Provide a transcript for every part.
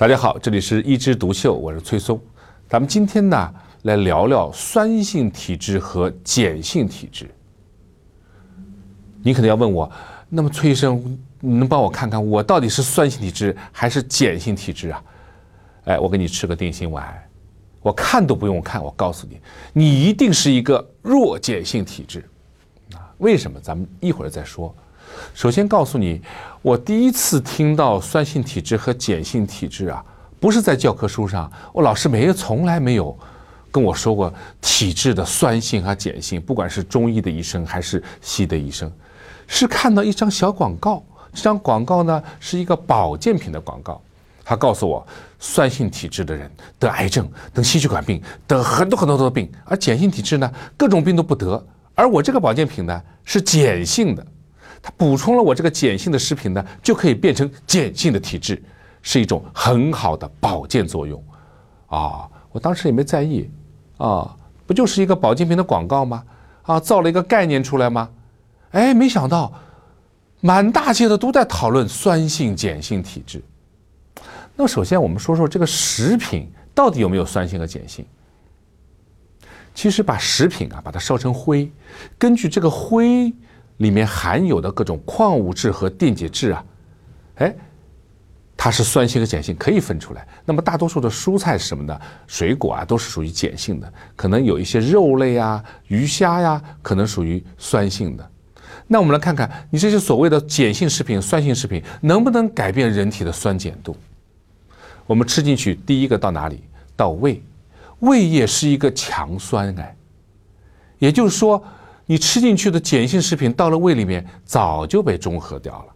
大家好，这里是一枝独秀，我是崔松。咱们今天呢，来聊聊酸性体质和碱性体质。你可能要问我，那么崔医生，你能帮我看看我到底是酸性体质还是碱性体质啊？哎，我给你吃个定心丸，我看都不用看，我告诉你，你一定是一个弱碱性体质啊！为什么？咱们一会儿再说。首先告诉你，我第一次听到酸性体质和碱性体质啊，不是在教科书上，我老师没有从来没有跟我说过体质的酸性和碱性，不管是中医的医生还是西医的医生，是看到一张小广告，这张广告呢是一个保健品的广告，他告诉我，酸性体质的人得癌症、得心血管病、得很多很多的病，而碱性体质呢，各种病都不得，而我这个保健品呢是碱性的。它补充了我这个碱性的食品呢，就可以变成碱性的体质，是一种很好的保健作用，啊，我当时也没在意，啊，不就是一个保健品的广告吗？啊，造了一个概念出来吗？哎，没想到，满大街的都在讨论酸性碱性体质。那么首先我们说说这个食品到底有没有酸性和碱性？其实把食品啊把它烧成灰，根据这个灰。里面含有的各种矿物质和电解质啊，哎，它是酸性和碱性可以分出来。那么大多数的蔬菜什么呢？水果啊都是属于碱性的，可能有一些肉类啊、鱼虾呀，可能属于酸性的。那我们来看看，你这些所谓的碱性食品、酸性食品能不能改变人体的酸碱度？我们吃进去，第一个到哪里？到胃，胃液是一个强酸哎，也就是说。你吃进去的碱性食品到了胃里面，早就被中和掉了。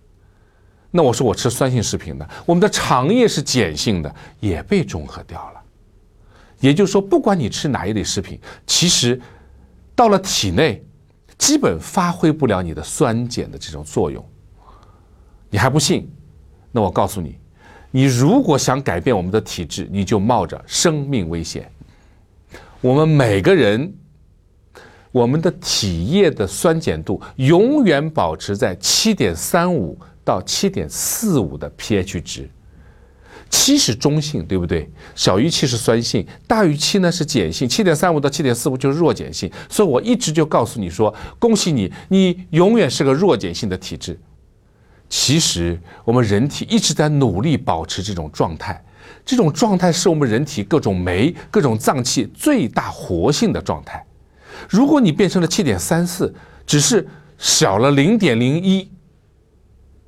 那我说我吃酸性食品的，我们的肠液是碱性的，也被中和掉了。也就是说，不管你吃哪一类食品，其实到了体内，基本发挥不了你的酸碱的这种作用。你还不信？那我告诉你，你如果想改变我们的体质，你就冒着生命危险。我们每个人。我们的体液的酸碱度永远保持在七点三五到七点四五的 pH 值，七是中性，对不对？小于七是酸性，大于七呢是碱性，七点三五到七点四五就是弱碱性。所以我一直就告诉你说，恭喜你，你永远是个弱碱性的体质。其实我们人体一直在努力保持这种状态，这种状态是我们人体各种酶、各种脏器最大活性的状态。如果你变成了七点三四，只是小了零点零一，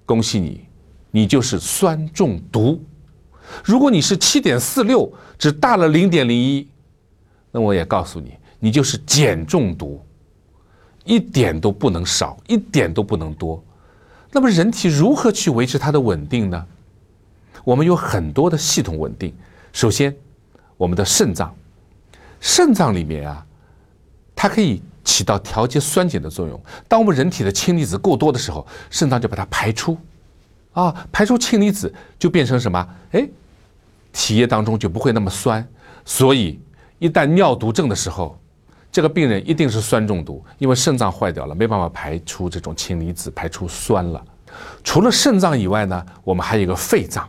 恭喜你，你就是酸中毒；如果你是七点四六，只大了零点零一，那我也告诉你，你就是碱中毒，一点都不能少，一点都不能多。那么人体如何去维持它的稳定呢？我们有很多的系统稳定。首先，我们的肾脏，肾脏里面啊。它可以起到调节酸碱的作用。当我们人体的氢离子过多的时候，肾脏就把它排出，啊，排出氢离子就变成什么？哎，体液当中就不会那么酸。所以一旦尿毒症的时候，这个病人一定是酸中毒，因为肾脏坏掉了，没办法排出这种氢离子，排出酸了。除了肾脏以外呢，我们还有一个肺脏，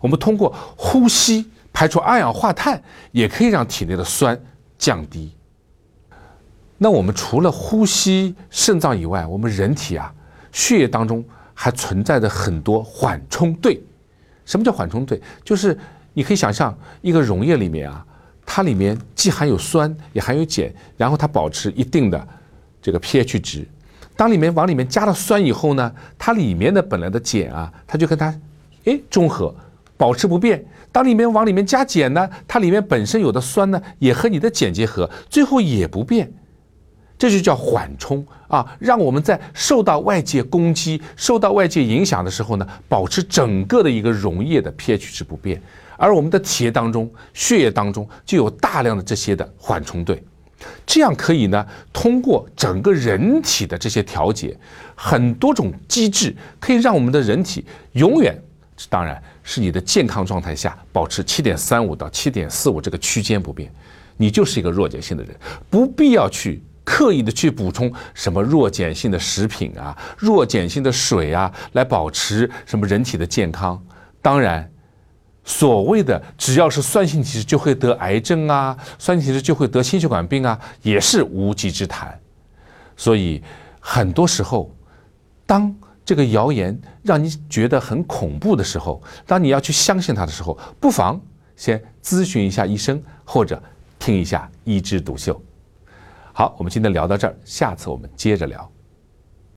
我们通过呼吸排出二氧化碳，也可以让体内的酸降低。那我们除了呼吸、肾脏以外，我们人体啊，血液当中还存在着很多缓冲对。什么叫缓冲对？就是你可以想象一个溶液里面啊，它里面既含有酸，也含有碱，然后它保持一定的这个 pH 值。当里面往里面加了酸以后呢，它里面的本来的碱啊，它就跟它哎中和，保持不变。当里面往里面加碱呢，它里面本身有的酸呢，也和你的碱结合，最后也不变。这就叫缓冲啊，让我们在受到外界攻击、受到外界影响的时候呢，保持整个的一个溶液的 pH 值不变。而我们的体液当中、血液当中就有大量的这些的缓冲对，这样可以呢，通过整个人体的这些调节，很多种机制可以让我们的人体永远，当然是你的健康状态下保持七点三五到七点四五这个区间不变，你就是一个弱碱性的人，不必要去。刻意的去补充什么弱碱性的食品啊、弱碱性的水啊，来保持什么人体的健康。当然，所谓的只要是酸性体质就会得癌症啊，酸性体质就会得心血管病啊，也是无稽之谈。所以很多时候，当这个谣言让你觉得很恐怖的时候，当你要去相信它的时候，不妨先咨询一下医生，或者听一下《医知独秀》。好，我们今天聊到这儿，下次我们接着聊。